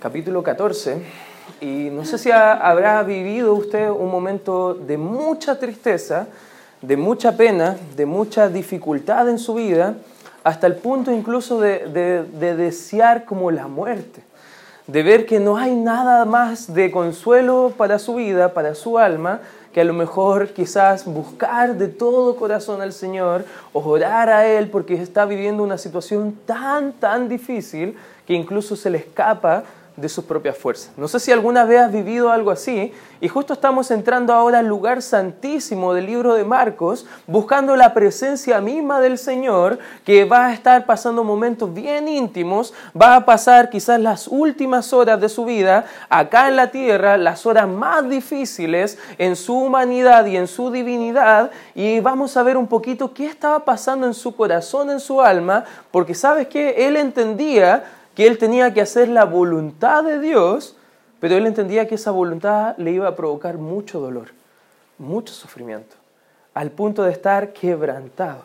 Capítulo 14, y no sé si habrá vivido usted un momento de mucha tristeza, de mucha pena, de mucha dificultad en su vida, hasta el punto incluso de, de desear como la muerte, de ver que no hay nada más de consuelo para su vida, para su alma, que a lo mejor quizás buscar de todo corazón al Señor, orar a Él porque está viviendo una situación tan, tan difícil que incluso se le escapa de sus propias fuerzas. No sé si alguna vez has vivido algo así y justo estamos entrando ahora al lugar santísimo del libro de Marcos, buscando la presencia misma del Señor que va a estar pasando momentos bien íntimos, va a pasar quizás las últimas horas de su vida acá en la tierra, las horas más difíciles en su humanidad y en su divinidad y vamos a ver un poquito qué estaba pasando en su corazón, en su alma, porque sabes que él entendía que él tenía que hacer la voluntad de Dios, pero él entendía que esa voluntad le iba a provocar mucho dolor, mucho sufrimiento, al punto de estar quebrantado.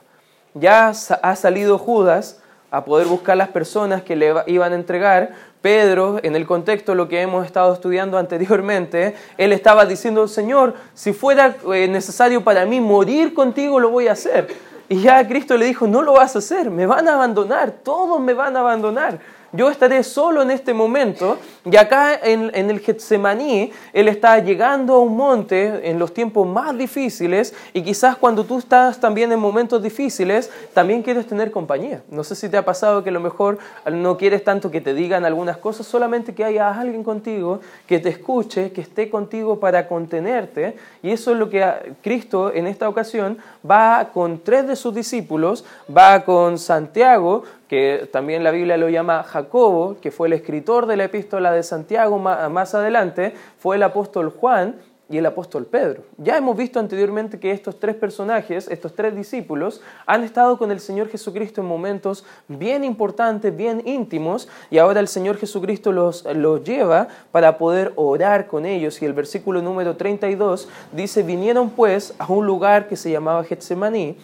Ya ha salido Judas a poder buscar las personas que le iban a entregar. Pedro, en el contexto lo que hemos estado estudiando anteriormente, él estaba diciendo, Señor, si fuera eh, necesario para mí morir contigo, lo voy a hacer. Y ya Cristo le dijo, no lo vas a hacer, me van a abandonar, todos me van a abandonar yo estaré solo en este momento. Y acá en, el Getsemaní, Él está llegando a un monte en los tiempos más difíciles y quizás cuando tú estás también en momentos difíciles, también quieres tener compañía. No sé si te ha pasado que a lo mejor no quieres tanto que te digan algunas cosas, solamente que haya alguien contigo que te escuche, que esté contigo para contenerte. Y eso es lo que Cristo en esta ocasión va con tres de sus discípulos, va con Santiago, que también la Biblia lo llama Jacobo, que fue el escritor de la epístola de Santiago más adelante, fue el apóstol Juan y el apóstol Pedro. Ya hemos visto anteriormente que estos tres personajes, estos tres discípulos, han estado con el Señor Jesucristo en momentos bien importantes, bien íntimos, y ahora el Señor Jesucristo los, los lleva para poder orar con ellos. Y el versículo número 32 dice, vinieron pues a un lugar que se llamaba Getsemaní,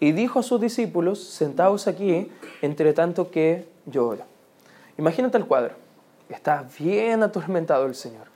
y dijo a sus discípulos, sentaos aquí, entre tanto que llora. Imagínate el cuadro. Está bien atormentado el Señor.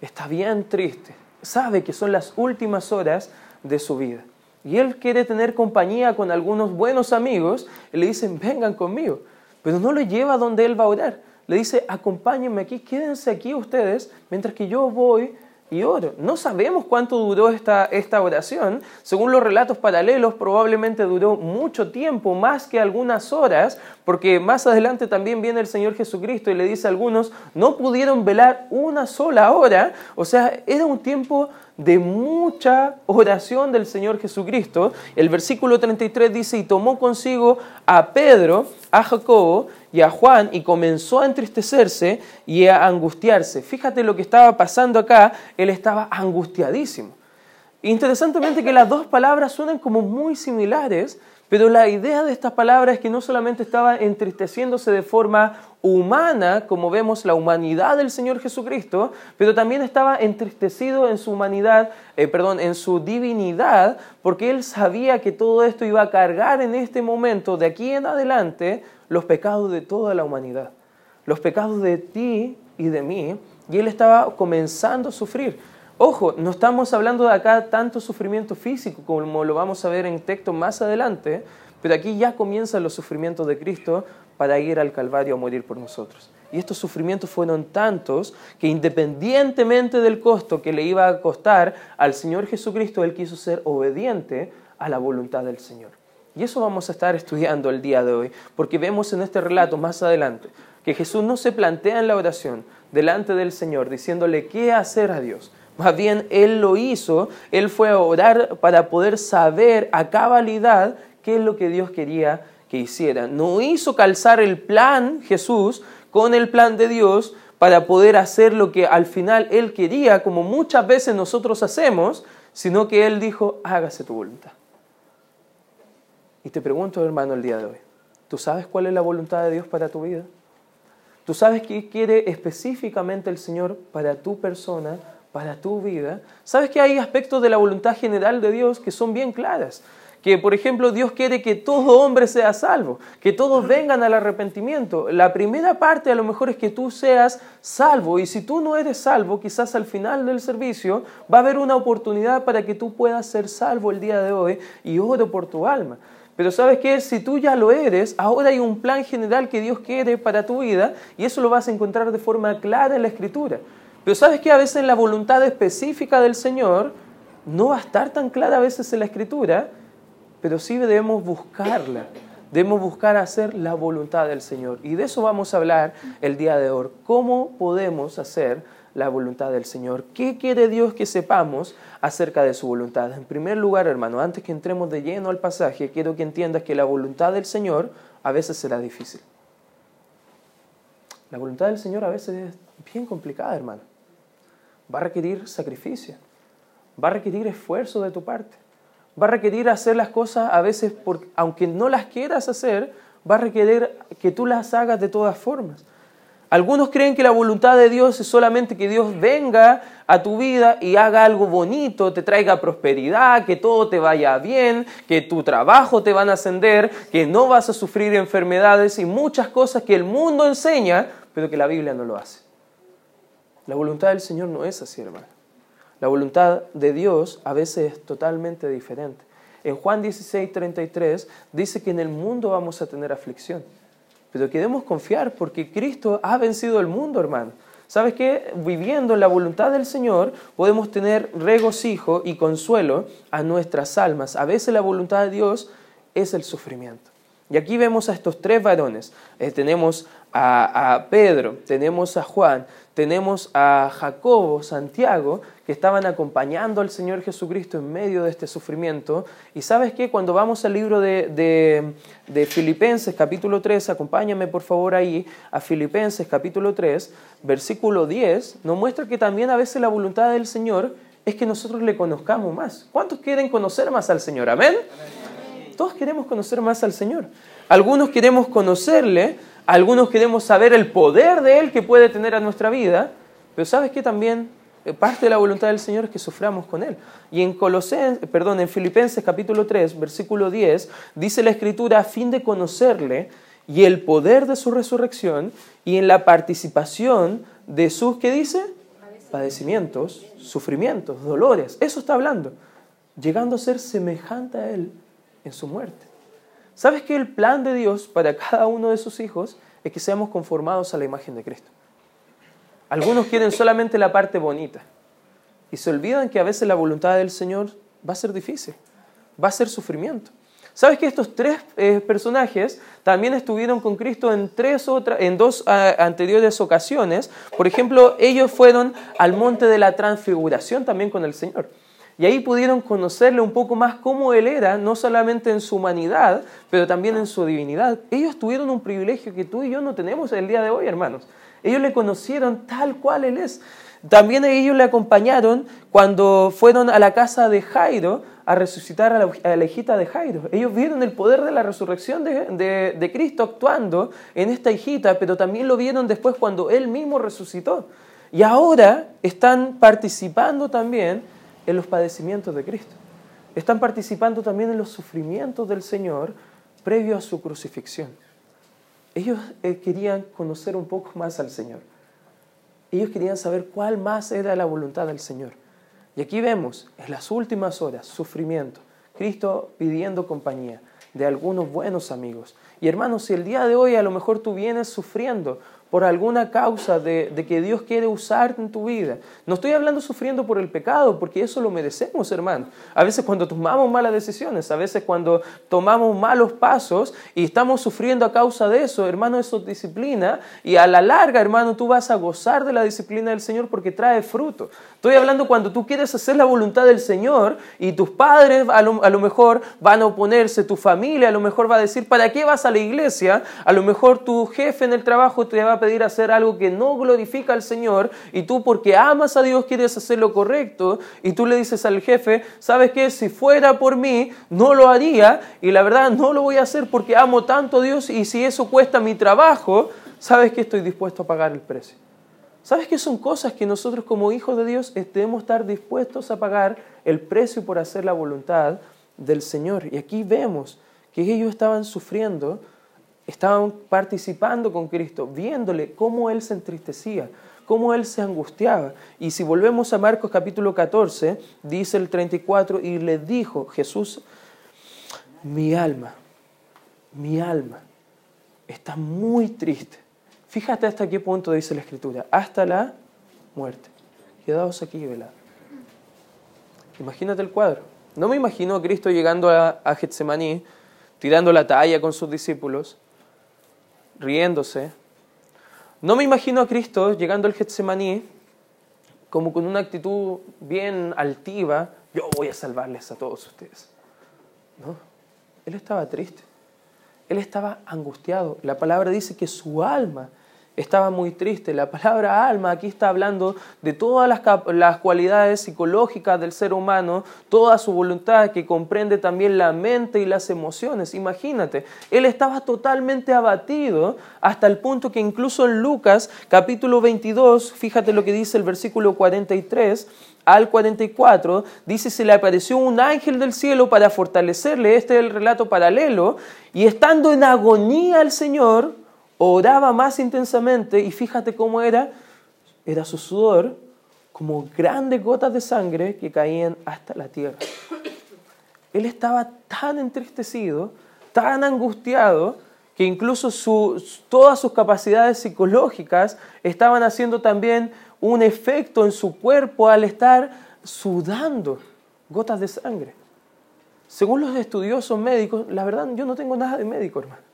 Está bien triste. Sabe que son las últimas horas de su vida. Y él quiere tener compañía con algunos buenos amigos y le dicen, vengan conmigo. Pero no lo lleva donde él va a orar. Le dice, acompáñenme aquí, quédense aquí ustedes mientras que yo voy y oro. No sabemos cuánto duró esta, esta oración. Según los relatos paralelos, probablemente duró mucho tiempo, más que algunas horas, porque más adelante también viene el Señor Jesucristo y le dice a algunos, no pudieron velar una sola hora. O sea, era un tiempo de mucha oración del Señor Jesucristo. El versículo 33 dice, y tomó consigo a Pedro, a Jacobo y a Juan y comenzó a entristecerse y a angustiarse. Fíjate lo que estaba pasando acá, él estaba angustiadísimo. Interesantemente que las dos palabras suenan como muy similares, pero la idea de estas palabras es que no solamente estaba entristeciéndose de forma humana, como vemos la humanidad del Señor Jesucristo, pero también estaba entristecido en su humanidad, eh, perdón, en su divinidad, porque él sabía que todo esto iba a cargar en este momento, de aquí en adelante, los pecados de toda la humanidad, los pecados de ti y de mí, y él estaba comenzando a sufrir. Ojo, no estamos hablando de acá tanto sufrimiento físico como lo vamos a ver en texto más adelante, pero aquí ya comienzan los sufrimientos de Cristo para ir al Calvario a morir por nosotros. Y estos sufrimientos fueron tantos que independientemente del costo que le iba a costar al Señor Jesucristo, Él quiso ser obediente a la voluntad del Señor. Y eso vamos a estar estudiando el día de hoy, porque vemos en este relato más adelante que Jesús no se plantea en la oración delante del Señor diciéndole qué hacer a Dios, más bien, Él lo hizo, Él fue a orar para poder saber a cabalidad qué es lo que Dios quería que hiciera. No hizo calzar el plan Jesús con el plan de Dios para poder hacer lo que al final Él quería, como muchas veces nosotros hacemos, sino que Él dijo, hágase tu voluntad. Y te pregunto, hermano, el día de hoy, ¿tú sabes cuál es la voluntad de Dios para tu vida? ¿Tú sabes qué quiere específicamente el Señor para tu persona, para tu vida, sabes que hay aspectos de la voluntad general de Dios que son bien claras, que, por ejemplo, Dios quiere que todo hombre sea salvo, que todos vengan al arrepentimiento. La primera parte a lo mejor es que tú seas salvo y si tú no eres salvo, quizás al final del servicio va a haber una oportunidad para que tú puedas ser salvo el día de hoy y oro por tu alma. Pero sabes que si tú ya lo eres, ahora hay un plan general que Dios quiere para tu vida y eso lo vas a encontrar de forma clara en la Escritura. Pero sabes que a veces la voluntad específica del Señor no va a estar tan clara a veces en la Escritura, pero sí debemos buscarla. Debemos buscar hacer la voluntad del Señor. Y de eso vamos a hablar el día de hoy. ¿Cómo podemos hacer la voluntad del Señor. ¿Qué quiere Dios que sepamos acerca de su voluntad? En primer lugar, hermano, antes que entremos de lleno al pasaje, quiero que entiendas que la voluntad del Señor a veces será difícil. La voluntad del Señor a veces es bien complicada, hermano. Va a requerir sacrificio, va a requerir esfuerzo de tu parte, va a requerir hacer las cosas a veces, aunque no las quieras hacer, va a requerir que tú las hagas de todas formas. Algunos creen que la voluntad de Dios es solamente que Dios venga a tu vida y haga algo bonito, te traiga prosperidad, que todo te vaya bien, que tu trabajo te van a ascender, que no vas a sufrir enfermedades y muchas cosas que el mundo enseña, pero que la Biblia no lo hace. La voluntad del Señor no es así, hermano. La voluntad de Dios a veces es totalmente diferente. En Juan 16, 33 dice que en el mundo vamos a tener aflicción. Pero queremos confiar porque Cristo ha vencido el mundo, hermano. ¿Sabes qué? Viviendo en la voluntad del Señor podemos tener regocijo y consuelo a nuestras almas. A veces la voluntad de Dios es el sufrimiento. Y aquí vemos a estos tres varones. Eh, tenemos a, Pedro, tenemos a Juan, tenemos a Jacobo, Santiago, que estaban acompañando al Señor Jesucristo en medio de este sufrimiento. Y sabes qué, cuando vamos al libro de, de, Filipenses capítulo 3, acompáñame por favor ahí a Filipenses capítulo 3, versículo 10, nos muestra que también a veces la voluntad del Señor es que nosotros le conozcamos más. ¿Cuántos quieren conocer más al Señor? Amén. Todos queremos conocer más al Señor. Algunos queremos conocerle, algunos queremos saber el poder de Él que puede tener a nuestra vida, pero ¿sabes qué también? Eh, parte de la voluntad del Señor es que suframos con Él. Y en Colosenses, perdón, en Filipenses capítulo 3, versículo 10, dice la Escritura, a fin de conocerle y el poder de su resurrección y en la participación de sus, ¿qué dice? Padecimientos, sufrimientos, dolores. Eso está hablando. Llegando a ser semejante a Él en su muerte. ¿Sabes que el plan de Dios para cada uno de sus hijos es que seamos conformados a la imagen de Cristo? Algunos quieren solamente la parte bonita y se olvidan que a veces la voluntad del Señor va a ser difícil, va a ser sufrimiento. ¿Sabes que estos tres eh, personajes también estuvieron con Cristo en, tres en dos ah, anteriores ocasiones? Por ejemplo, ellos fueron al monte de la transfiguración también con el Señor. Y ahí pudieron conocerle un poco más cómo Él era, no solamente en su humanidad, pero también en su divinidad. Ellos tuvieron un privilegio que tú y yo no tenemos el día de hoy, hermanos. Ellos le conocieron tal cual Él es. También ellos le acompañaron cuando fueron a la casa de Jairo a resucitar a la, hijita de Jairo. Ellos vieron el poder de la resurrección de, de Cristo actuando en esta hijita, pero también lo vieron después cuando Él mismo resucitó. Y ahora están participando también en los padecimientos de Cristo. Están participando también en los sufrimientos del Señor previo a su crucifixión. Ellos eh, querían conocer un poco más al Señor. Ellos querían saber cuál más era la voluntad del Señor. Y aquí vemos, en las últimas horas, sufrimiento. Cristo pidiendo compañía de algunos buenos amigos. Y hermanos, si el día de hoy a lo mejor tú vienes sufriendo por alguna causa de, que Dios quiere usarte en tu vida. No estoy hablando sufriendo por el pecado, porque eso lo merecemos, hermano. A veces cuando tomamos malas decisiones, a veces cuando tomamos malos pasos y estamos sufriendo a causa de eso, hermano, eso es disciplina. Y a la larga, hermano, tú vas a gozar de la disciplina del Señor porque trae fruto. Estoy hablando cuando tú quieres hacer la voluntad del Señor y tus padres a lo, a lo mejor van a oponerse, tu familia a lo mejor va a decir, ¿para qué vas a la iglesia? A lo mejor tu jefe en el trabajo te va pedir hacer algo que no glorifica al Señor y tú porque amas a Dios quieres hacer lo correcto y tú le dices al jefe, ¿sabes qué? Si fuera por mí, no lo haría y la verdad no lo voy a hacer porque amo tanto a Dios y si eso cuesta mi trabajo, ¿sabes que estoy dispuesto a pagar el precio? ¿Sabes qué son cosas que nosotros como hijos de Dios debemos estar dispuestos a pagar el precio por hacer la voluntad del Señor. Y aquí vemos que ellos estaban sufriendo, estaban participando con Cristo, viéndole cómo Él se entristecía, cómo Él se angustiaba. Y si volvemos a Marcos capítulo 14, dice el 34, y le dijo Jesús, mi alma, mi alma está muy triste. Fíjate hasta qué punto dice la Escritura, hasta la muerte. Quedaos aquí velados. Imagínate el cuadro. No me imagino a Cristo llegando a, a Getsemaní, tirando la talla con sus discípulos, riéndose. No me imagino a Cristo llegando al Getsemaní como con una actitud bien altiva, yo voy a salvarles a todos ustedes. No, él estaba triste, él estaba angustiado. La palabra dice que su alma estaba muy triste. La palabra alma aquí está hablando de todas las, cualidades psicológicas del ser humano, toda su voluntad que comprende también la mente y las emociones. Imagínate, él estaba totalmente abatido hasta el punto que incluso en Lucas capítulo 22, fíjate lo que dice el versículo 43, al 44, dice, se le apareció un ángel del cielo para fortalecerle, este es el relato paralelo, y estando en agonía el Señor, oraba más intensamente y fíjate cómo era, era su sudor como grandes gotas de sangre que caían hasta la tierra. Él estaba tan entristecido, tan angustiado, que incluso todas sus capacidades psicológicas estaban haciendo también un efecto en su cuerpo al estar sudando gotas de sangre. Según los estudiosos médicos, la verdad yo no tengo nada de médico, hermano.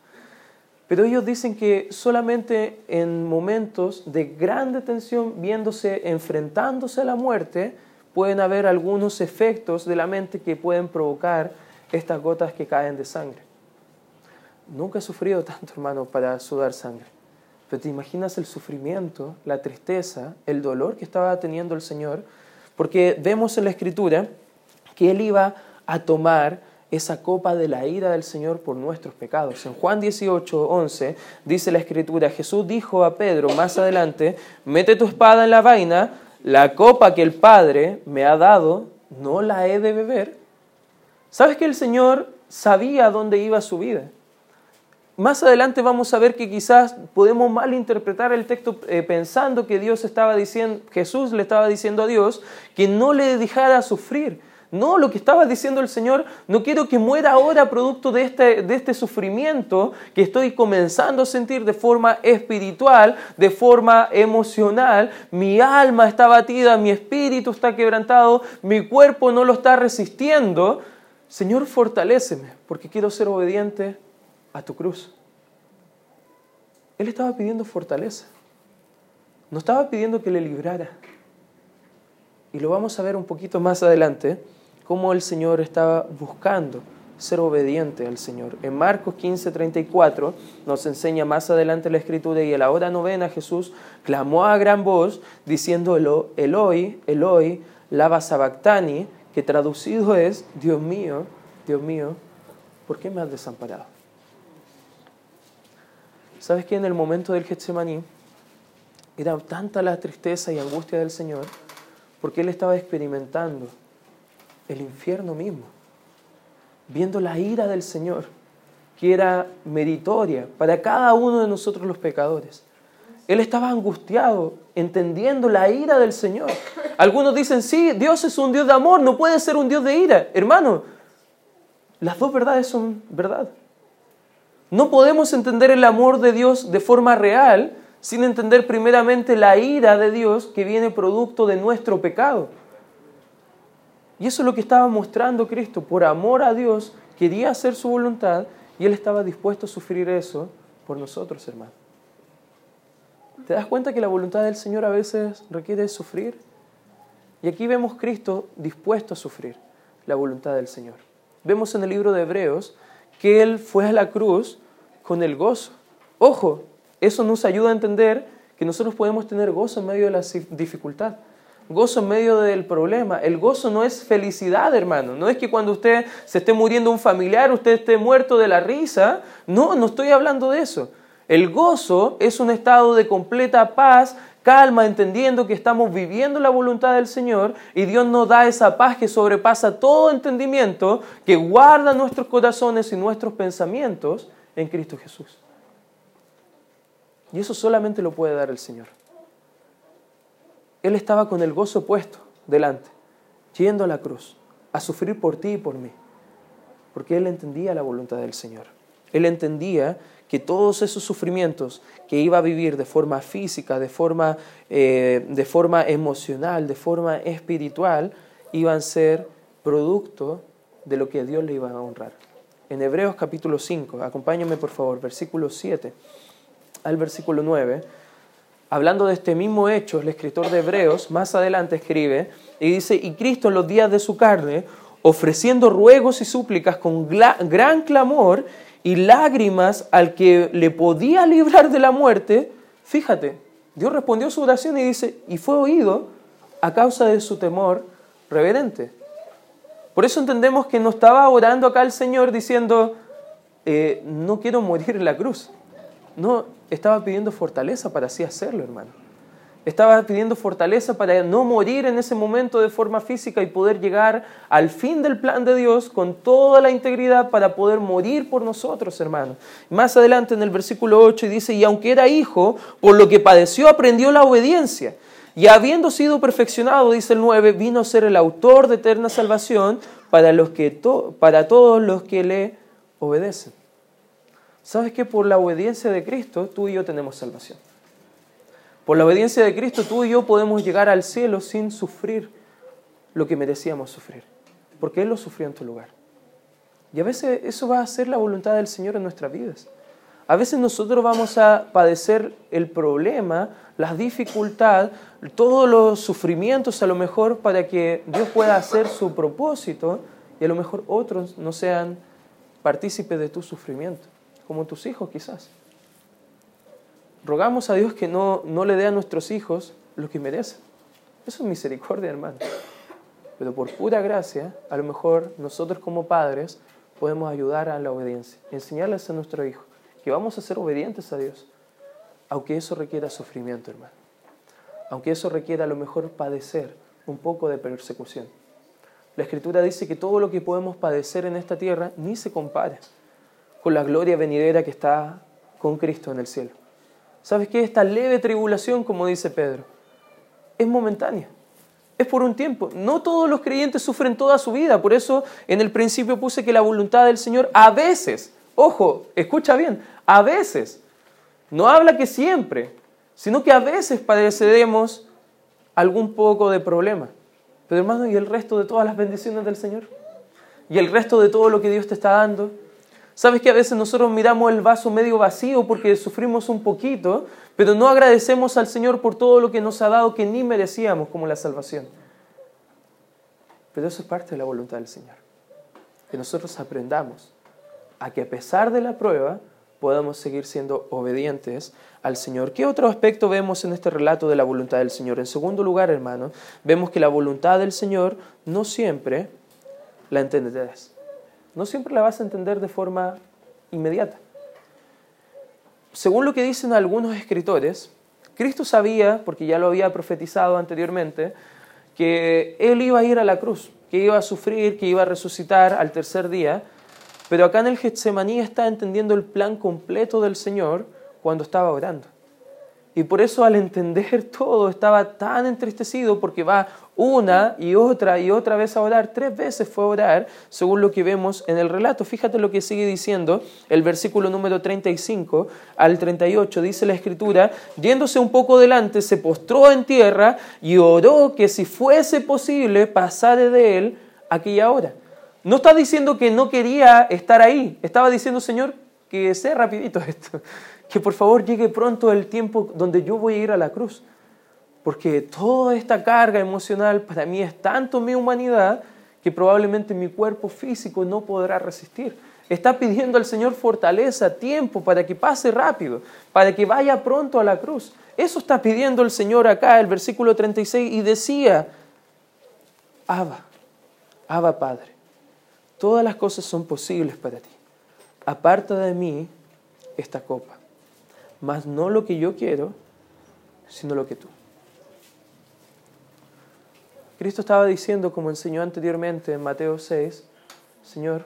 Pero ellos dicen que solamente en momentos de grande tensión, viéndose, enfrentándose a la muerte, pueden haber algunos efectos de la mente que pueden provocar estas gotas que caen de sangre. Nunca he sufrido tanto, hermano, para sudar sangre. Pero te imaginas el sufrimiento, la tristeza, el dolor que estaba teniendo el Señor, porque vemos en la Escritura que Él iba a tomar esa copa de la ira del Señor por nuestros pecados. En Juan 18, 11 dice la escritura, Jesús dijo a Pedro más adelante, mete tu espada en la vaina, la copa que el Padre me ha dado, no la he de beber. ¿Sabes que el Señor sabía dónde iba su vida? Más adelante vamos a ver que quizás podemos malinterpretar el texto eh, pensando que Dios estaba diciendo, Jesús le estaba diciendo a Dios que no le dejara sufrir, no, lo que estaba diciendo el Señor, no quiero que muera ahora producto de este, de este sufrimiento que estoy comenzando a sentir de forma espiritual, de forma emocional. Mi alma está batida, mi espíritu está quebrantado, mi cuerpo no lo está resistiendo. Señor, fortaléceme, porque quiero ser obediente a tu cruz. Él estaba pidiendo fortaleza. No estaba pidiendo que le librara. Y lo vamos a ver un poquito más adelante cómo el Señor estaba buscando ser obediente al Señor. En Marcos 15, 34 nos enseña más adelante la escritura y a la hora novena Jesús clamó a gran voz diciendo Eloi, Eloi, lava sabactani, que traducido es Dios mío, Dios mío, ¿por qué me has desamparado? ¿Sabes que en el momento del Getsemaní era tanta la tristeza y angustia del Señor porque Él estaba experimentando el infierno mismo, viendo la ira del Señor, que era meritoria para cada uno de nosotros los pecadores. Él estaba angustiado, entendiendo la ira del Señor. Algunos dicen, sí, Dios es un Dios de amor, no puede ser un Dios de ira. Hermano, las dos verdades son verdad. No podemos entender el amor de Dios de forma real sin entender primeramente la ira de Dios que viene producto de nuestro pecado. Y eso es lo que estaba mostrando Cristo. Por amor a Dios, quería hacer su voluntad y Él estaba dispuesto a sufrir eso por nosotros, hermano. ¿Te das cuenta que la voluntad del Señor a veces requiere sufrir? Y aquí vemos Cristo dispuesto a sufrir la voluntad del Señor. Vemos en el libro de Hebreos que Él fue a la cruz con el gozo. Ojo, eso nos ayuda a entender que nosotros podemos tener gozo en medio de la dificultad gozo en medio del problema. El gozo no es felicidad, hermano. No es que cuando usted se esté muriendo un familiar, usted esté muerto de la risa. No, no estoy hablando de eso. El gozo es un estado de completa paz calma, entendiendo que estamos viviendo la voluntad del Señor y Dios nos da esa paz que sobrepasa todo entendimiento, que guarda nuestros corazones y nuestros pensamientos en Cristo Jesús. Y eso solamente lo puede dar el Señor. Él estaba con el gozo puesto delante, yendo a la cruz, a sufrir por ti y por mí, porque Él entendía la voluntad del Señor. Él entendía que todos esos sufrimientos que iba a vivir de forma física, de forma, eh, de forma emocional, de forma espiritual, iban a ser producto de lo que Dios le iba a honrar. En Hebreos capítulo 5, acompáñame por favor, versículo 7 al versículo 9, hablando de este mismo hecho, el escritor de Hebreos más adelante escribe y dice, y Cristo en los días de su carne, ofreciendo ruegos y súplicas con gran clamor y lágrimas al que le podía librar de la muerte, fíjate, Dios respondió su oración y dice, y fue oído a causa de su temor reverente. Por eso entendemos que no estaba orando acá el Señor diciendo, eh, no quiero morir en la cruz. No, estaba pidiendo fortaleza para así hacerlo, hermano. Estaba pidiendo fortaleza para no morir en ese momento de forma física y poder llegar al fin del plan de Dios con toda la integridad para poder morir por nosotros, hermano. Más adelante en el versículo 8 dice, y aunque era hijo, por lo que padeció aprendió la obediencia. Y habiendo sido perfeccionado, dice el 9, vino a ser el autor de eterna salvación para, los que para todos los que le obedecen. ¿Sabes que por la obediencia de Cristo tú y yo tenemos salvación? Por la obediencia de Cristo tú y yo podemos llegar al cielo sin sufrir lo que merecíamos sufrir, porque Él lo sufrió en tu lugar. Y a veces eso va a ser la voluntad del Señor en nuestras vidas. A veces nosotros vamos a padecer el problema, la dificultad, todos los sufrimientos a lo mejor para que Dios pueda hacer su propósito y a lo mejor otros no sean partícipes de tu sufrimiento, como tus hijos quizás rogamos a Dios que no, no le dé a nuestros hijos lo que merecen. Eso es misericordia, hermano. Pero por pura gracia, a lo mejor nosotros como padres podemos ayudar a la obediencia, enseñarles a nuestro hijo que vamos a ser obedientes a Dios, aunque eso requiera sufrimiento, hermano. Aunque eso requiera a lo mejor padecer un poco de persecución. La Escritura dice que todo lo que podemos padecer en esta tierra ni se compara con la gloria venidera que está con Cristo en el cielo. ¿Sabes qué? Esta leve tribulación, como dice Pedro, es momentánea. Es por un tiempo. No todos los creyentes sufren toda su vida. Por eso en el principio puse que la voluntad del Señor a veces, ojo, escucha bien, a veces, no habla que siempre, sino que a veces padeceremos algún poco de problema. Pero hermano, ¿y el resto de todas las bendiciones del Señor? ¿Y el resto de todo lo que Dios te está dando? Sabes que a veces nosotros miramos el vaso medio vacío porque sufrimos un poquito, pero no agradecemos al Señor por todo lo que nos ha dado que ni merecíamos, como la salvación. Pero eso es parte de la voluntad del Señor. Que nosotros aprendamos a que a pesar de la prueba podamos seguir siendo obedientes al Señor. ¿Qué otro aspecto vemos en este relato de la voluntad del Señor? En segundo lugar, hermanos, vemos que la voluntad del Señor no siempre la entenderás no siempre la vas a entender de forma inmediata. Según lo que dicen algunos escritores, Cristo sabía, porque ya lo había profetizado anteriormente, que Él iba a ir a la cruz, que iba a sufrir, que iba a resucitar al tercer día, pero acá en el Getsemaní está entendiendo el plan completo del Señor cuando estaba orando. Y por eso al entender todo estaba tan entristecido porque va una y otra y otra vez a orar. Tres veces fue a orar según lo que vemos en el relato. Fíjate lo que sigue diciendo el versículo número 35 al 38. Dice la escritura, yéndose un poco delante, se postró en tierra y oró que si fuese posible pasare de él aquella hora. No está diciendo que no quería estar ahí. Estaba diciendo, Señor, que sea rapidito esto que por favor llegue pronto el tiempo donde yo voy a ir a la cruz. Porque toda esta carga emocional para mí es tanto mi humanidad que probablemente mi cuerpo físico no podrá resistir. Está pidiendo al Señor fortaleza, tiempo para que pase rápido, para que vaya pronto a la cruz. Eso está pidiendo el Señor acá, el versículo 36, y decía, Abba, Abba Padre, todas las cosas son posibles para ti. Aparta de mí esta copa mas no lo que yo quiero, sino lo que tú. Cristo estaba diciendo, como enseñó anteriormente en Mateo 6, Señor,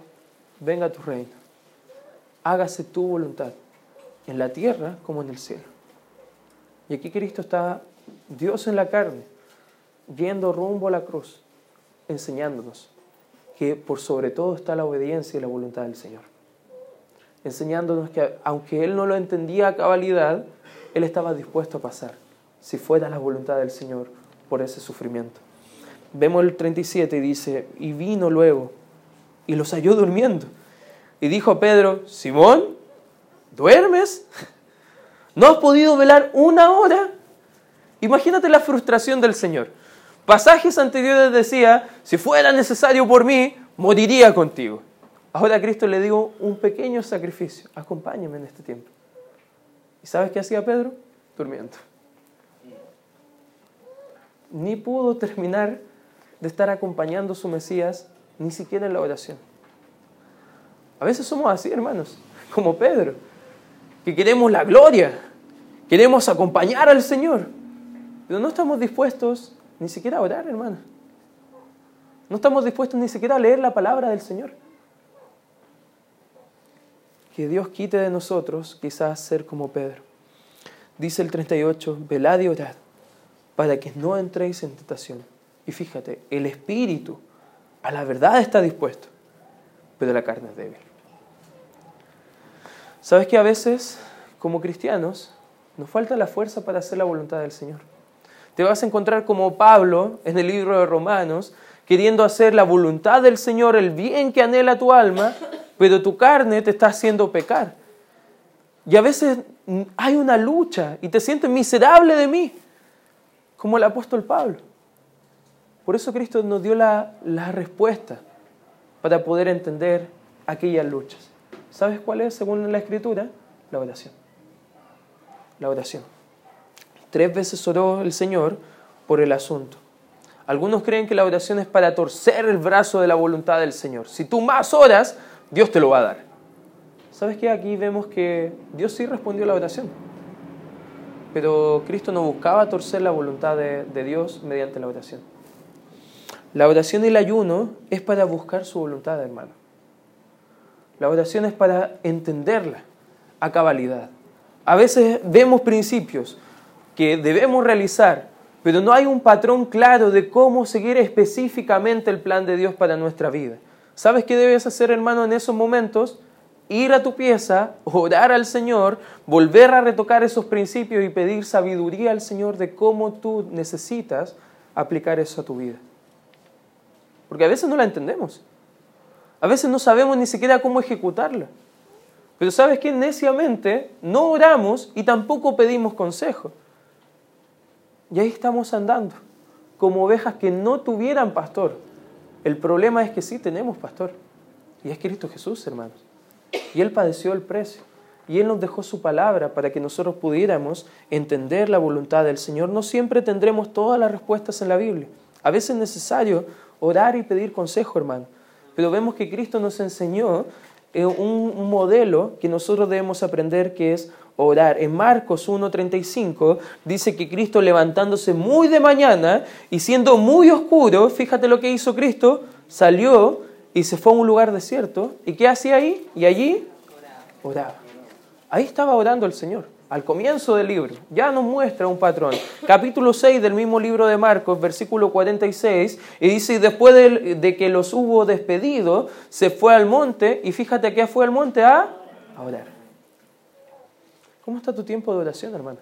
venga tu reino, hágase tu voluntad, en la tierra como en el cielo. Y aquí Cristo está, Dios en la carne, yendo rumbo a la cruz, enseñándonos que por sobre todo está la obediencia y la voluntad del Señor. Enseñándonos que aunque Él no lo entendía a cabalidad, Él estaba dispuesto a pasar, si fuera la voluntad del Señor, por ese sufrimiento. Vemos el 37 y dice, y vino luego y los halló durmiendo. Y dijo a Pedro, Simón, ¿duermes? ¿No has podido velar una hora? Imagínate la frustración del Señor. Pasajes anteriores decía, si fuera necesario por mí, moriría contigo. Ahora Cristo le digo un pequeño sacrificio, acompáñame en este tiempo. ¿Y sabes qué hacía Pedro? Durmiendo. Ni pudo terminar de estar acompañando a su Mesías, ni siquiera en la oración. A veces somos así, hermanos, como Pedro, que queremos la gloria, queremos acompañar al Señor, pero no estamos dispuestos ni siquiera a orar, hermano. No estamos dispuestos ni siquiera a leer la palabra del Señor. Que Dios quite de nosotros quizás ser como Pedro. Dice el 38, velad y orad para que no entréis en tentación. Y fíjate, el espíritu a la verdad está dispuesto, pero la carne es débil. ¿Sabes que a veces, como cristianos, nos falta la fuerza para hacer la voluntad del Señor? Te vas a encontrar como Pablo en el libro de Romanos, queriendo hacer la voluntad del Señor, el bien que anhela tu alma, pero tu carne te está haciendo pecar. Y a veces hay una lucha y te sientes miserable de mí, como el apóstol Pablo. Por eso Cristo nos dio la, respuesta para poder entender aquellas luchas. ¿Sabes cuál es, según la Escritura? La oración. La oración. Tres veces oró el Señor por el asunto. Algunos creen que la oración es para torcer el brazo de la voluntad del Señor. Si tú más oras, Dios te lo va a dar. ¿Sabes qué? Aquí vemos que Dios sí respondió a la oración. Pero Cristo no buscaba torcer la voluntad de Dios mediante la oración. La oración y el ayuno es para buscar su voluntad, hermano. La oración es para entenderla a cabalidad. A veces vemos principios que debemos realizar, pero no hay un patrón claro de cómo seguir específicamente el plan de Dios para nuestra vida. ¿Sabes qué debes hacer, hermano, en esos momentos? Ir a tu pieza, orar al Señor, volver a retocar esos principios y pedir sabiduría al Señor de cómo tú necesitas aplicar eso a tu vida. Porque a veces no la entendemos. A veces no sabemos ni siquiera cómo ejecutarla. Pero sabes que neciamente no oramos y tampoco pedimos consejo. Y ahí estamos andando, como ovejas que no tuvieran pastor. El problema es que sí tenemos pastor. Y es Cristo Jesús, hermanos. Y Él padeció el precio. Y Él nos dejó su palabra para que nosotros pudiéramos entender la voluntad del Señor. No siempre tendremos todas las respuestas en la Biblia. A veces es necesario orar y pedir consejo, hermano. Pero vemos que Cristo nos enseñó un modelo que nosotros debemos aprender que es orar. En Marcos 1.35 dice que Cristo levantándose muy de mañana y siendo muy oscuro, fíjate lo que hizo Cristo, salió y se fue a un lugar desierto. ¿Y qué hacía ahí? Y allí oraba. Ahí estaba orando el Señor al comienzo del libro, ya nos muestra un patrón. Capítulo 6 del mismo libro de Marcos, versículo 46, y dice, después de, que los hubo despedido, se fue al monte, y fíjate que fue al monte a, a orar. ¿Cómo está tu tiempo de oración, hermano?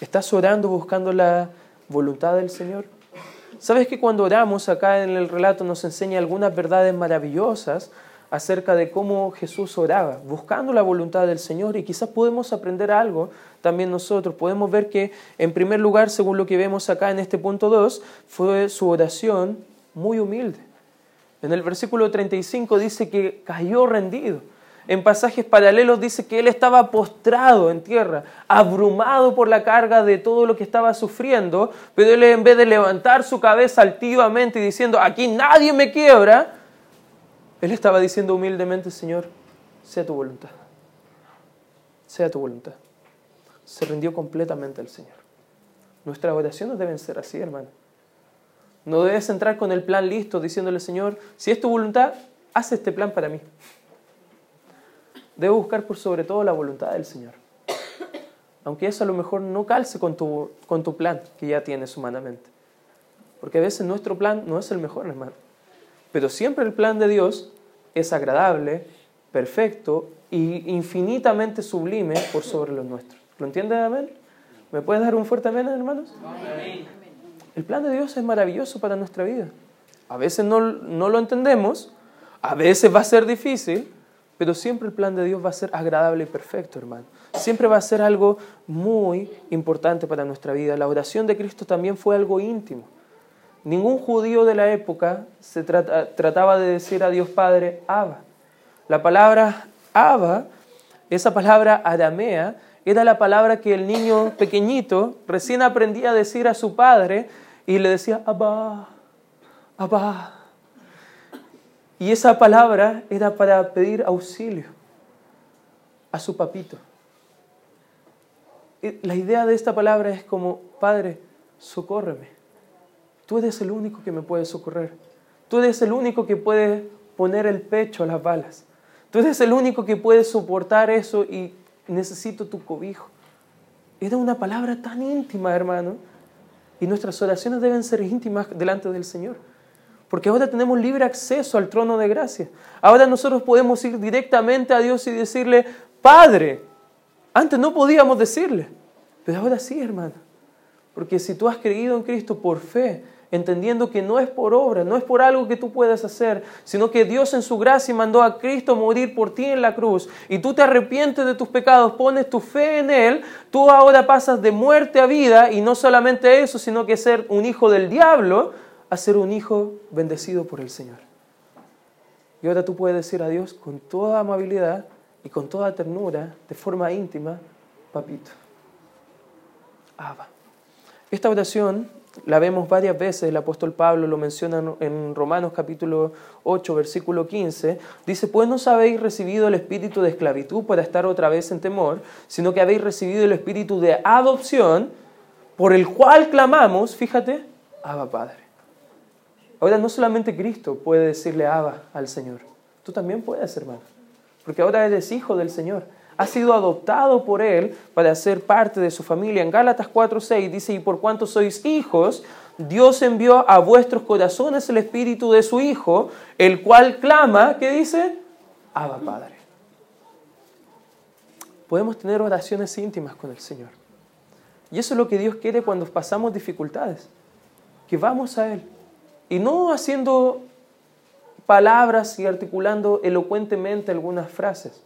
¿Estás orando buscando la voluntad del Señor? ¿Sabes que cuando oramos acá en el relato nos enseña algunas verdades maravillosas acerca de cómo Jesús oraba, buscando la voluntad del Señor y quizás podemos aprender algo también nosotros. Podemos ver que, en primer lugar, según lo que vemos acá en este punto 2, fue su oración muy humilde. En el versículo 35 dice que cayó rendido. En pasajes paralelos dice que él estaba postrado en tierra, abrumado por la carga de todo lo que estaba sufriendo, pero él en vez de levantar su cabeza altivamente y diciendo, aquí nadie me quiebra, él estaba diciendo humildemente, Señor, sea tu voluntad. Sea tu voluntad. Se rindió completamente al Señor. Nuestras oraciones deben ser así, hermano. No debes entrar con el plan listo diciéndole, Señor, si es tu voluntad, haz este plan para mí. Debo buscar por sobre todo la voluntad del Señor. Aunque eso a lo mejor no calce con tu, con tu plan que ya tienes humanamente. Porque a veces nuestro plan no es el mejor, hermano. Pero siempre el plan de Dios es agradable, perfecto y infinitamente sublime por sobre los nuestros. ¿Lo entienden, amén? ¿Me puedes dar un fuerte amén, hermanos? Amén. El plan de Dios es maravilloso para nuestra vida. A veces no, no lo entendemos, a veces va a ser difícil, pero siempre el plan de Dios va a ser agradable y perfecto, hermano. Siempre va a ser algo muy importante para nuestra vida. La oración de Cristo también fue algo íntimo. Ningún judío de la época se trataba de decir a Dios Padre, Abba. La palabra Abba, esa palabra aramea, era la palabra que el niño pequeñito recién aprendía a decir a su padre y le decía, Abba, Abba. Y esa palabra era para pedir auxilio a su papito. La idea de esta palabra es como, Padre, socórreme. Tú eres el único que me puede socorrer. Tú eres el único que puede poner el pecho a las balas. Tú eres el único que puede soportar eso y necesito tu cobijo. Era una palabra tan íntima, hermano. Y nuestras oraciones deben ser íntimas delante del Señor. Porque ahora tenemos libre acceso al trono de gracia. Ahora nosotros podemos ir directamente a Dios y decirle, Padre. Antes no podíamos decirle, pero ahora sí, hermano. Porque si tú has creído en Cristo por fe, entendiendo que no es por obra, no es por algo que tú puedas hacer, sino que Dios en su gracia mandó a Cristo morir por ti en la cruz y tú te arrepientes de tus pecados, pones tu fe en Él, tú ahora pasas de muerte a vida y no solamente eso, sino que ser un hijo del diablo a ser un hijo bendecido por el Señor. Y ahora tú puedes decir a Dios con toda amabilidad y con toda ternura, de forma íntima, papito. Abba. Esta oración la vemos varias veces, el apóstol Pablo lo menciona en Romanos capítulo 8, versículo 15, dice, pues no habéis recibido el espíritu de esclavitud para estar otra vez en temor, sino que habéis recibido el espíritu de adopción, por el cual clamamos, fíjate, Abba Padre. Ahora no solamente Cristo puede decirle Abba al Señor, tú también puedes, hermano, porque ahora eres hijo del Señor ha sido adoptado por Él para ser parte de su familia. En Gálatas 4:6 dice, y por cuanto sois hijos, Dios envió a vuestros corazones el espíritu de su Hijo, el cual clama, ¿qué dice? Abba Padre. Podemos tener oraciones íntimas con el Señor. Y eso es lo que Dios quiere cuando pasamos dificultades, que vamos a Él. Y no haciendo palabras y articulando elocuentemente algunas frases,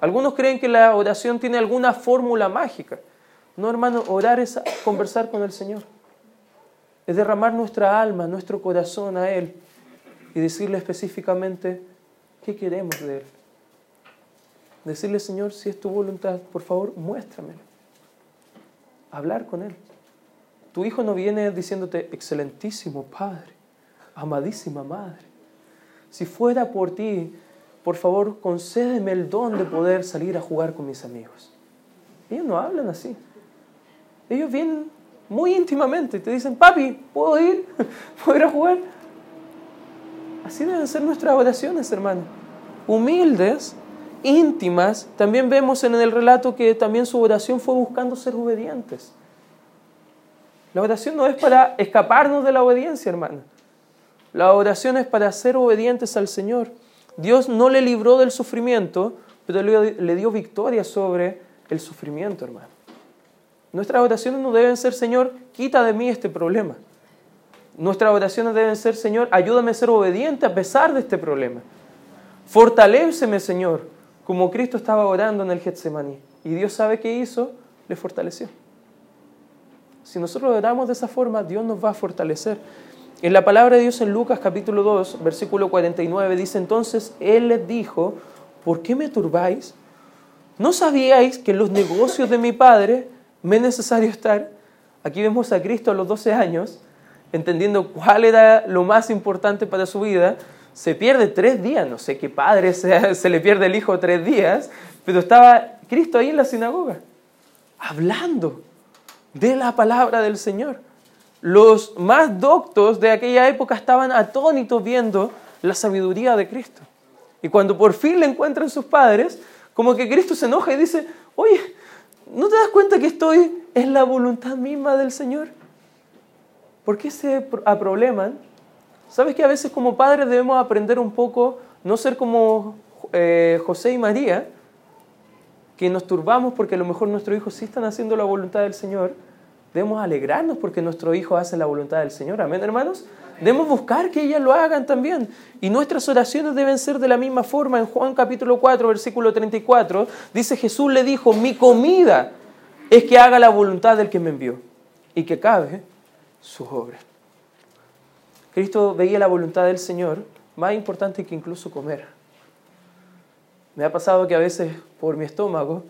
algunos creen que la oración tiene alguna fórmula mágica. No, hermano, orar es conversar con el Señor. Es derramar nuestra alma, nuestro corazón a Él y decirle específicamente qué queremos de Él. Decirle, Señor, si es tu voluntad, por favor, muéstramelo. Hablar con Él. Tu hijo no viene diciéndote, excelentísimo Padre, amadísima Madre. Si fuera por ti, por favor, concédeme el don de poder salir a jugar con mis amigos. Ellos no hablan así. Ellos vienen muy íntimamente y te dicen, papi, ¿puedo ir? ¿Puedo ir a jugar? Así deben ser nuestras oraciones, hermano. Humildes, íntimas. También vemos en el relato que también su oración fue buscando ser obedientes. La oración no es para escaparnos de la obediencia, hermano. La oración es para ser obedientes al Señor. Dios no le libró del sufrimiento, pero le dio victoria sobre el sufrimiento, hermano. Nuestras oraciones no deben ser, Señor, quita de mí este problema. Nuestras oraciones deben ser, Señor, ayúdame a ser obediente a pesar de este problema. Fortaléceme, Señor, como Cristo estaba orando en el Getsemaní. Y Dios sabe qué hizo, le fortaleció. Si nosotros oramos de esa forma, Dios nos va a fortalecer. En la palabra de Dios en Lucas capítulo 2, versículo 49 dice entonces, Él les dijo, ¿por qué me turbáis? ¿No sabíais que en los negocios de mi Padre me es necesario estar? Aquí vemos a Cristo a los 12 años, entendiendo cuál era lo más importante para su vida. Se pierde tres días, no sé qué padre se, se le pierde el hijo tres días, pero estaba Cristo ahí en la sinagoga, hablando, de la palabra del Señor. Los más doctos de aquella época estaban atónitos viendo la sabiduría de Cristo. Y cuando por fin le encuentran sus padres, como que Cristo se enoja y dice, oye, ¿no te das cuenta que estoy en la voluntad misma del Señor? ¿Por qué se aproleman? ¿Sabes que a veces como padres debemos aprender un poco, no ser como eh, José y María, que nos turbamos porque a lo mejor nuestros hijos sí están haciendo la voluntad del Señor? Debemos alegrarnos porque nuestro hijo hace la voluntad del Señor. Amén, hermanos. Debemos buscar que ellas lo hagan también. Y nuestras oraciones deben ser de la misma forma. En Juan capítulo 4, versículo 34, dice Jesús le dijo, mi comida es que haga la voluntad del que me envió y que cabe su obra. Cristo veía la voluntad del Señor más importante que incluso comer. Me ha pasado que a veces por mi estómago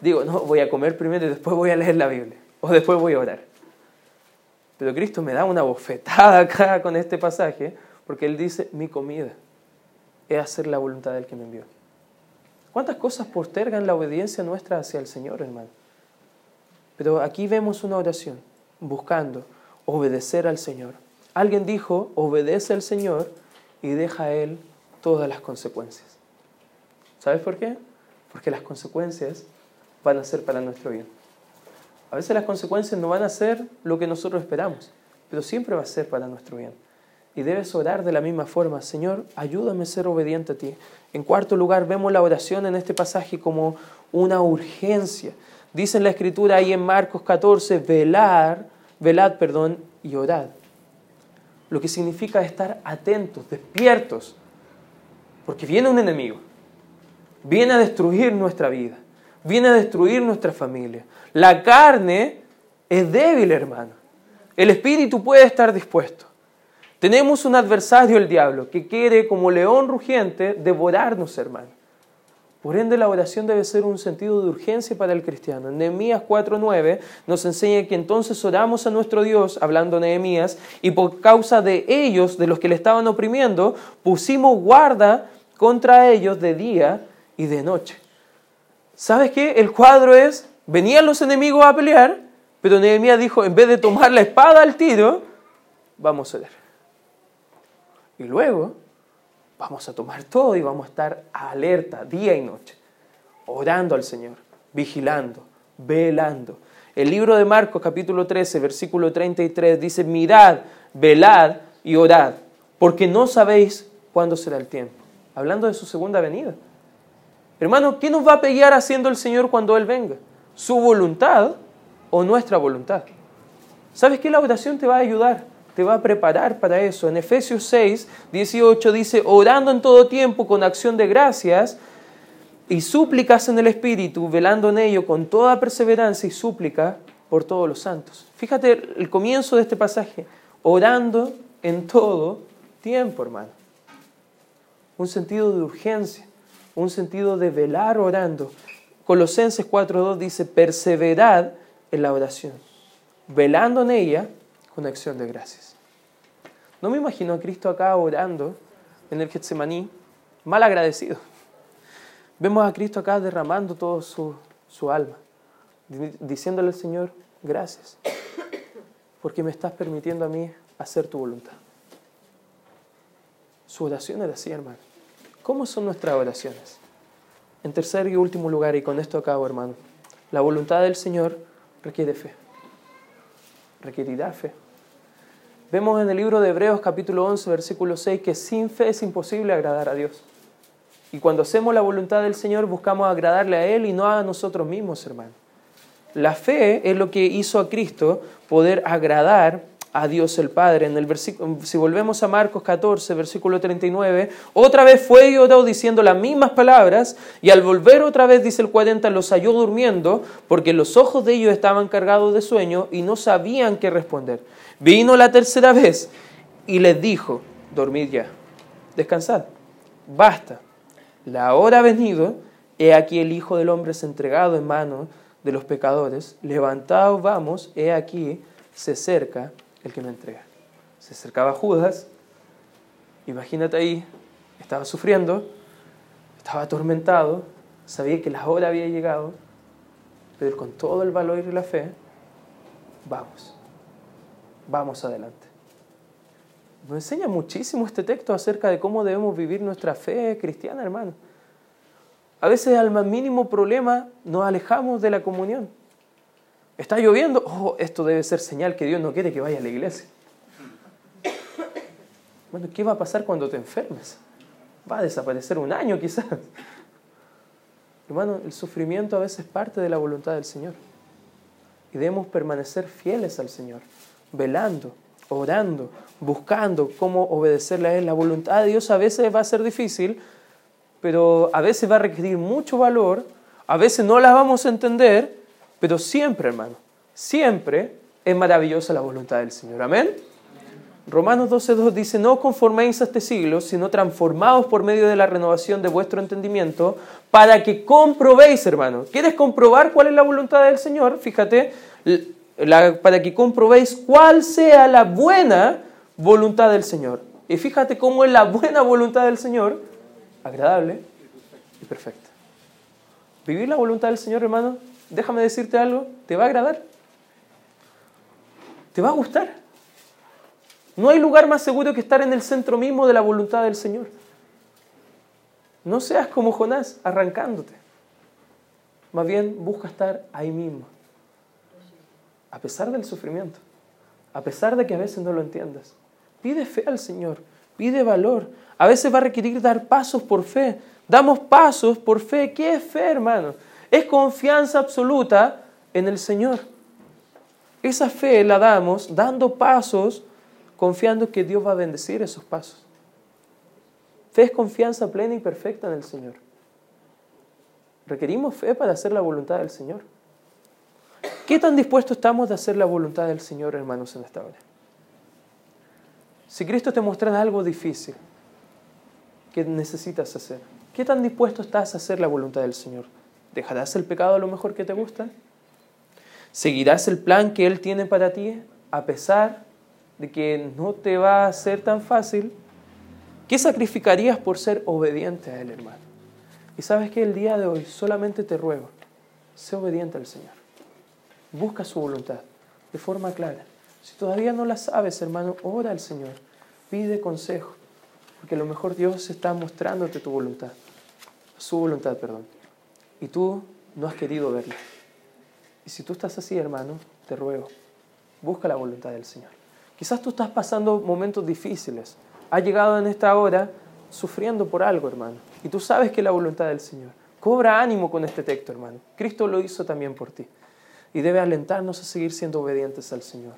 digo, no, voy a comer primero y después voy a leer la Biblia o después voy a orar. Pero Cristo me da una bofetada acá con este pasaje porque Él dice, mi comida es hacer la voluntad del que me envió. ¿Cuántas cosas postergan la obediencia nuestra hacia el Señor, hermano? Pero aquí vemos una oración buscando obedecer al Señor. Alguien dijo, obedece al Señor y deja a Él todas las consecuencias. ¿Sabes por qué? Porque las consecuencias van a ser para nuestro bien. A veces las consecuencias no van a ser lo que nosotros esperamos, pero siempre va a ser para nuestro bien. Y debes orar de la misma forma, Señor, ayúdame a ser obediente a ti. En cuarto lugar, vemos la oración en este pasaje como una urgencia. Dice en la escritura ahí en Marcos 14, velar, velad, perdón, y orad. Lo que significa estar atentos, despiertos, porque viene un enemigo, viene a destruir nuestra vida, viene a destruir nuestra familia. La carne es débil, hermano. El espíritu puede estar dispuesto. Tenemos un adversario, el diablo, que quiere, como león rugiente, devorarnos, hermano. Por ende, la oración debe ser un sentido de urgencia para el cristiano. Nehemías 4.9 nos enseña que entonces oramos a nuestro Dios, hablando Nehemías, y por causa de ellos, de los que le estaban oprimiendo, pusimos guarda contra ellos de día y de noche. ¿Sabes qué? El cuadro es, venían los enemigos a pelear, pero Nehemías dijo, en vez de tomar la espada al tiro, vamos a orar. Y luego vamos a tomar todo y vamos a estar alerta día y noche, orando al Señor, vigilando, velando. El libro de Marcos capítulo 13, versículo 33 dice, mirad, velad y orad, porque no sabéis cuándo será el tiempo. Hablando de su segunda venida. Hermano, ¿qué nos va a pelear haciendo el Señor cuando Él venga? ¿Su voluntad o nuestra voluntad? ¿Sabes qué? La oración te va a ayudar te va a preparar para eso. En Efesios 6, 18 dice, orando en todo tiempo con acción de gracias y súplicas en el Espíritu, velando en ello con toda perseverancia y súplica por todos los santos. Fíjate el comienzo de este pasaje, orando en todo tiempo, hermano. Un sentido de urgencia, un sentido de velar orando. Colosenses 4.2 dice, perseverad en la oración, velando en ella con acción de gracias. No me imagino a Cristo acá orando en el Getsemaní, mal agradecido. Vemos a Cristo acá derramando todo su, su alma, diciéndole al Señor, gracias, porque me estás permitiendo a mí hacer tu voluntad. Su oración era así, hermano. ¿Cómo son nuestras oraciones? En tercer y último lugar, y con esto acabo, hermano, la voluntad del Señor requiere fe requerirá fe. Vemos en el libro de Hebreos capítulo 11, versículo 6, que sin fe es imposible agradar a Dios. Y cuando hacemos la voluntad del Señor, buscamos agradarle a Él y no a nosotros mismos, hermano. La fe es lo que hizo a Cristo poder agradar a Dios el Padre. En el versículo, si volvemos a Marcos 14, versículo 39, otra vez fue oró diciendo las mismas palabras, y al volver otra vez, dice el 40, los halló durmiendo, porque los ojos de ellos estaban cargados de sueño y no sabían qué responder. Vino la tercera vez y les dijo, dormid ya, descansad, basta, la hora ha venido, he aquí el Hijo del Hombre es entregado en manos de los pecadores, levantaos, vamos, he aquí, se acerca el que me entrega. Se acercaba Judas, imagínate ahí, estaba sufriendo, estaba atormentado, sabía que la hora había llegado, pero con todo el valor y la fe vamos, vamos adelante. Nos enseña muchísimo este texto acerca de cómo debemos vivir nuestra fe cristiana, hermano. A veces al más mínimo problema nos alejamos de la comunión. Está lloviendo, oh, esto debe ser señal que Dios no quiere que vaya a la iglesia. Bueno, ¿qué va a pasar cuando te enfermes? Va a desaparecer un año quizás. Hermano, el sufrimiento a veces es parte de la voluntad del Señor. Y debemos permanecer fieles al Señor, velando, orando, buscando cómo obedecerle a Él. La voluntad de Dios a veces va a ser difícil, pero a veces va a requerir mucho valor, a veces no la vamos a entender, pero siempre, hermano, siempre es maravillosa la voluntad del Señor. Amén. Romanos 12.2 dice, no conforméis a este siglo, sino transformados por medio de la renovación de vuestro entendimiento, para que comprobéis, hermano. ¿Quieres comprobar cuál es la voluntad del Señor? Fíjate, para que comprobéis cuál sea la buena voluntad del Señor. Y fíjate cómo es la buena voluntad del Señor, agradable y perfecta. Vivir la voluntad del Señor, hermano, déjame decirte algo, te va a agradar. Te va a gustar. No hay lugar más seguro que estar en el centro mismo de la voluntad del Señor. No seas como Jonás, arrancándote. Más bien busca estar ahí mismo. A pesar del sufrimiento. A pesar de que a veces no lo entiendas. Pide fe al Señor. Pide valor. A veces va a requerir dar pasos por fe. Damos pasos por fe. ¿Qué es fe, hermano? Es confianza absoluta en el Señor. Esa fe la damos dando pasos confiando que Dios va a bendecir esos pasos. Fe es confianza plena y perfecta en el Señor. Requerimos fe para hacer la voluntad del Señor. ¿Qué tan dispuestos estamos de hacer la voluntad del Señor, hermanos, en esta hora? Si Cristo te muestra algo difícil que necesitas hacer, ¿qué tan dispuesto estás a hacer la voluntad del Señor? ¿Dejarás el pecado a lo mejor que te gusta? ¿Seguirás el plan que Él tiene para ti a pesar de que no te va a ser tan fácil, ¿qué sacrificarías por ser obediente a Él, hermano? Y sabes que el día de hoy solamente te ruego, sé obediente al Señor. Busca su voluntad de forma clara. Si todavía no la sabes, hermano, ora al Señor, pide consejo, porque a lo mejor Dios está mostrándote tu voluntad, su voluntad, perdón, y tú no has querido verla. Y si tú estás así, hermano, te ruego, busca la voluntad del Señor. Quizás tú estás pasando momentos difíciles. Has llegado en esta hora sufriendo por algo, hermano. Y tú sabes que es la voluntad del Señor. Cobra ánimo con este texto, hermano. Cristo lo hizo también por ti. Y debe alentarnos a seguir siendo obedientes al Señor.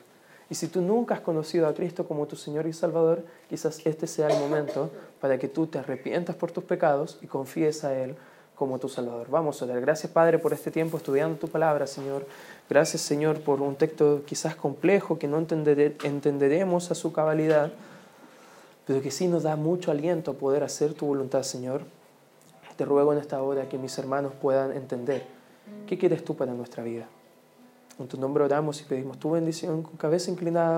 Y si tú nunca has conocido a Cristo como tu Señor y Salvador, quizás este sea el momento para que tú te arrepientas por tus pecados y confíes a Él como tu Salvador. Vamos a orar. Gracias, Padre, por este tiempo estudiando tu palabra, Señor. Gracias Señor por un texto quizás complejo que no entenderemos a su cabalidad, pero que sí nos da mucho aliento a poder hacer tu voluntad, Señor. Te ruego en esta hora que mis hermanos puedan entender qué quieres tú para nuestra vida. En tu nombre oramos y pedimos tu bendición con cabeza inclinada.